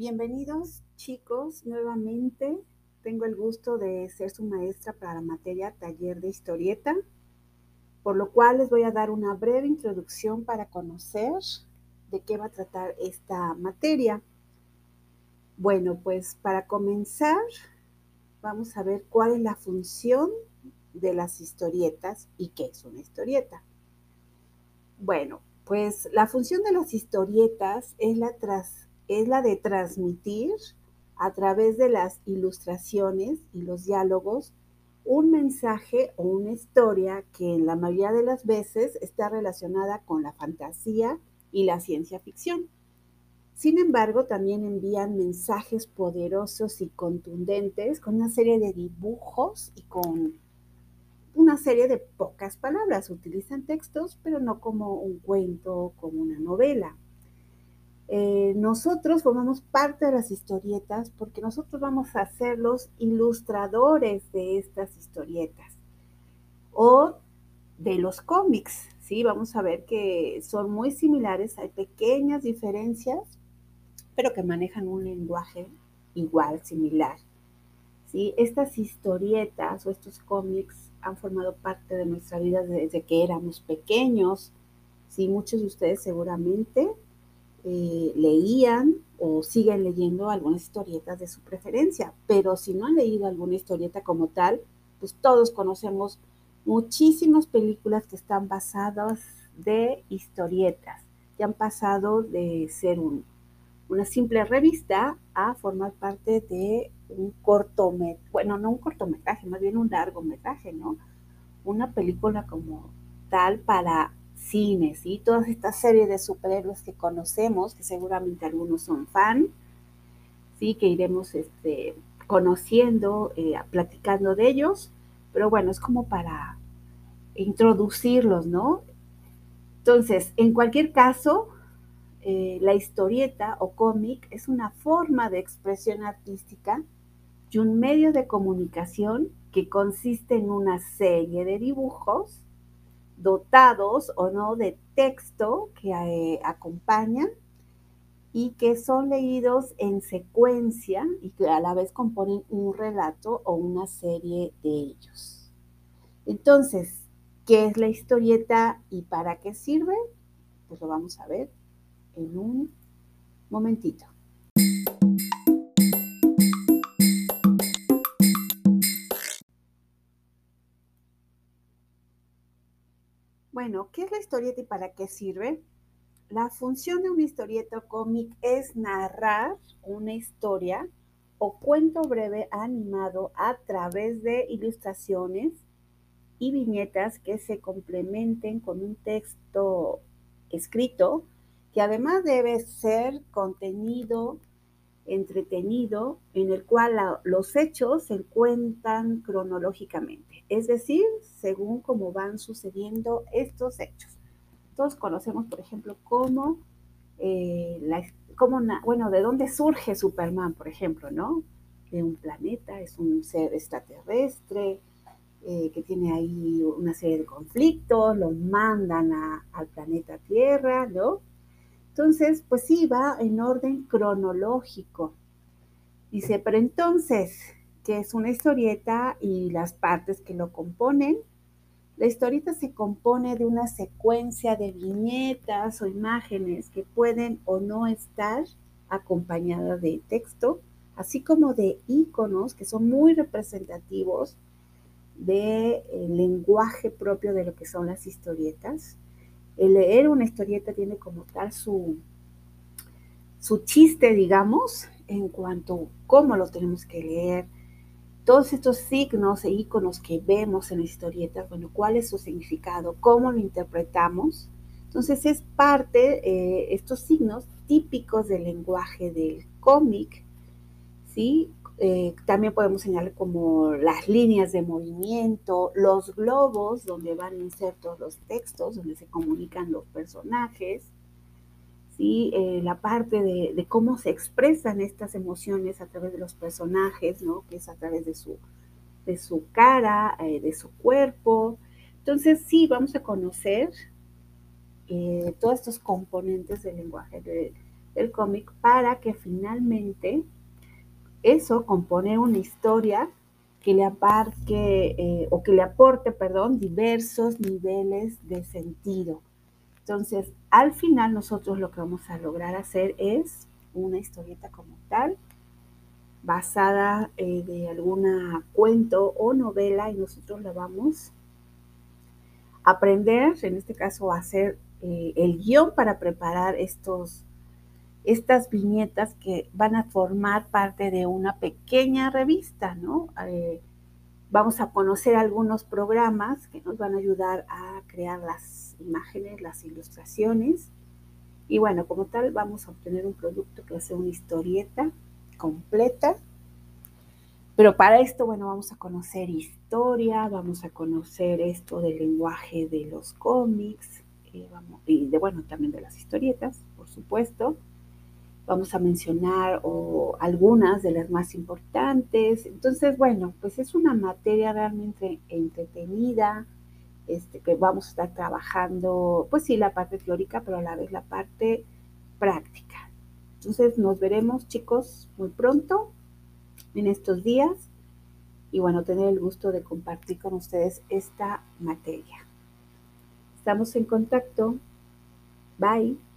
Bienvenidos chicos nuevamente. Tengo el gusto de ser su maestra para la materia taller de historieta, por lo cual les voy a dar una breve introducción para conocer de qué va a tratar esta materia. Bueno, pues para comenzar vamos a ver cuál es la función de las historietas y qué es una historieta. Bueno, pues la función de las historietas es la, es la de transmitir a través de las ilustraciones y los diálogos un mensaje o una historia que en la mayoría de las veces está relacionada con la fantasía y la ciencia ficción. Sin embargo, también envían mensajes poderosos y contundentes con una serie de dibujos y con una serie de pocas palabras. Utilizan textos, pero no como un cuento, como una novela. Eh, nosotros formamos parte de las historietas porque nosotros vamos a ser los ilustradores de estas historietas o de los cómics, ¿sí? Vamos a ver que son muy similares, hay pequeñas diferencias, pero que manejan un lenguaje igual, similar. ¿sí? Estas historietas o estos cómics han formado parte de nuestra vida desde que éramos pequeños. ¿sí? Muchos de ustedes seguramente eh, leían o siguen leyendo algunas historietas de su preferencia, pero si no han leído alguna historieta como tal, pues todos conocemos muchísimas películas que están basadas de historietas, que han pasado de ser una simple revista a formar parte de un cortometraje, bueno, no un cortometraje, más bien un largometraje, ¿no? Una película como tal para cines y todas estas series de superhéroes que conocemos, que seguramente algunos son fan, sí, que iremos este, conociendo, eh, platicando de ellos, pero bueno, es como para introducirlos, ¿no? Entonces, en cualquier caso, eh, la historieta o cómic es una forma de expresión artística y un medio de comunicación que consiste en una serie de dibujos dotados o no de texto que eh, acompañan y que son leídos en secuencia y que a la vez componen un relato o una serie de ellos. Entonces, ¿qué es la historieta y para qué sirve? Pues lo vamos a ver en un momentito. ¿Qué es la historieta y para qué sirve? La función de una historieta cómic es narrar una historia o cuento breve animado a través de ilustraciones y viñetas que se complementen con un texto escrito que además debe ser contenido entretenido en el cual los hechos se cuentan cronológicamente, es decir, según cómo van sucediendo estos hechos. Todos conocemos, por ejemplo, cómo, eh, bueno, de dónde surge Superman, por ejemplo, ¿no? De un planeta, es un ser extraterrestre, eh, que tiene ahí una serie de conflictos, lo mandan al planeta Tierra, ¿no? Entonces, pues sí, va en orden cronológico. Dice, pero entonces, ¿qué es una historieta y las partes que lo componen? La historieta se compone de una secuencia de viñetas o imágenes que pueden o no estar acompañadas de texto, así como de iconos que son muy representativos del lenguaje propio de lo que son las historietas el leer una historieta tiene como tal su, su chiste, digamos, en cuanto a cómo lo tenemos que leer. Todos estos signos e iconos que vemos en las historietas, bueno, cuál es su significado, cómo lo interpretamos. Entonces es parte, eh, estos signos típicos del lenguaje del cómic, ¿sí? Eh, también podemos señalar como las líneas de movimiento, los globos donde van insertos los textos, donde se comunican los personajes, ¿sí? Eh, la parte de, cómo se expresan estas emociones a través de los personajes, ¿no? que es a través de su, de su cara, eh, de su cuerpo. Entonces sí, vamos a conocer todos estos componentes del lenguaje del cómic para que finalmente eso compone una historia que le abarque eh, o que le aporte, perdón, diversos niveles de sentido. Entonces, al final nosotros lo que vamos a lograr hacer es una historieta como tal, basada eh, de alguna cuento o novela y nosotros la vamos a aprender, en este caso a hacer eh, el guion para preparar estos estas viñetas que van a formar parte de una pequeña revista, ¿no? Eh, vamos a conocer algunos programas que nos van a ayudar a crear las imágenes, las ilustraciones. Y bueno, como tal, vamos a obtener un producto que va a ser una historieta completa. Pero para esto, bueno, vamos a conocer historia, vamos a conocer esto del lenguaje de los cómics, eh, y de, bueno, también de las historietas, por supuesto vamos a mencionar o algunas de las más importantes. Entonces, bueno, pues es una materia realmente entretenida, este, que vamos a estar trabajando, pues sí, la parte teórica, pero a la vez la parte práctica. Entonces, nos veremos, chicos, muy pronto en estos días y bueno, tener el gusto de compartir con ustedes esta materia. Estamos en contacto. Bye.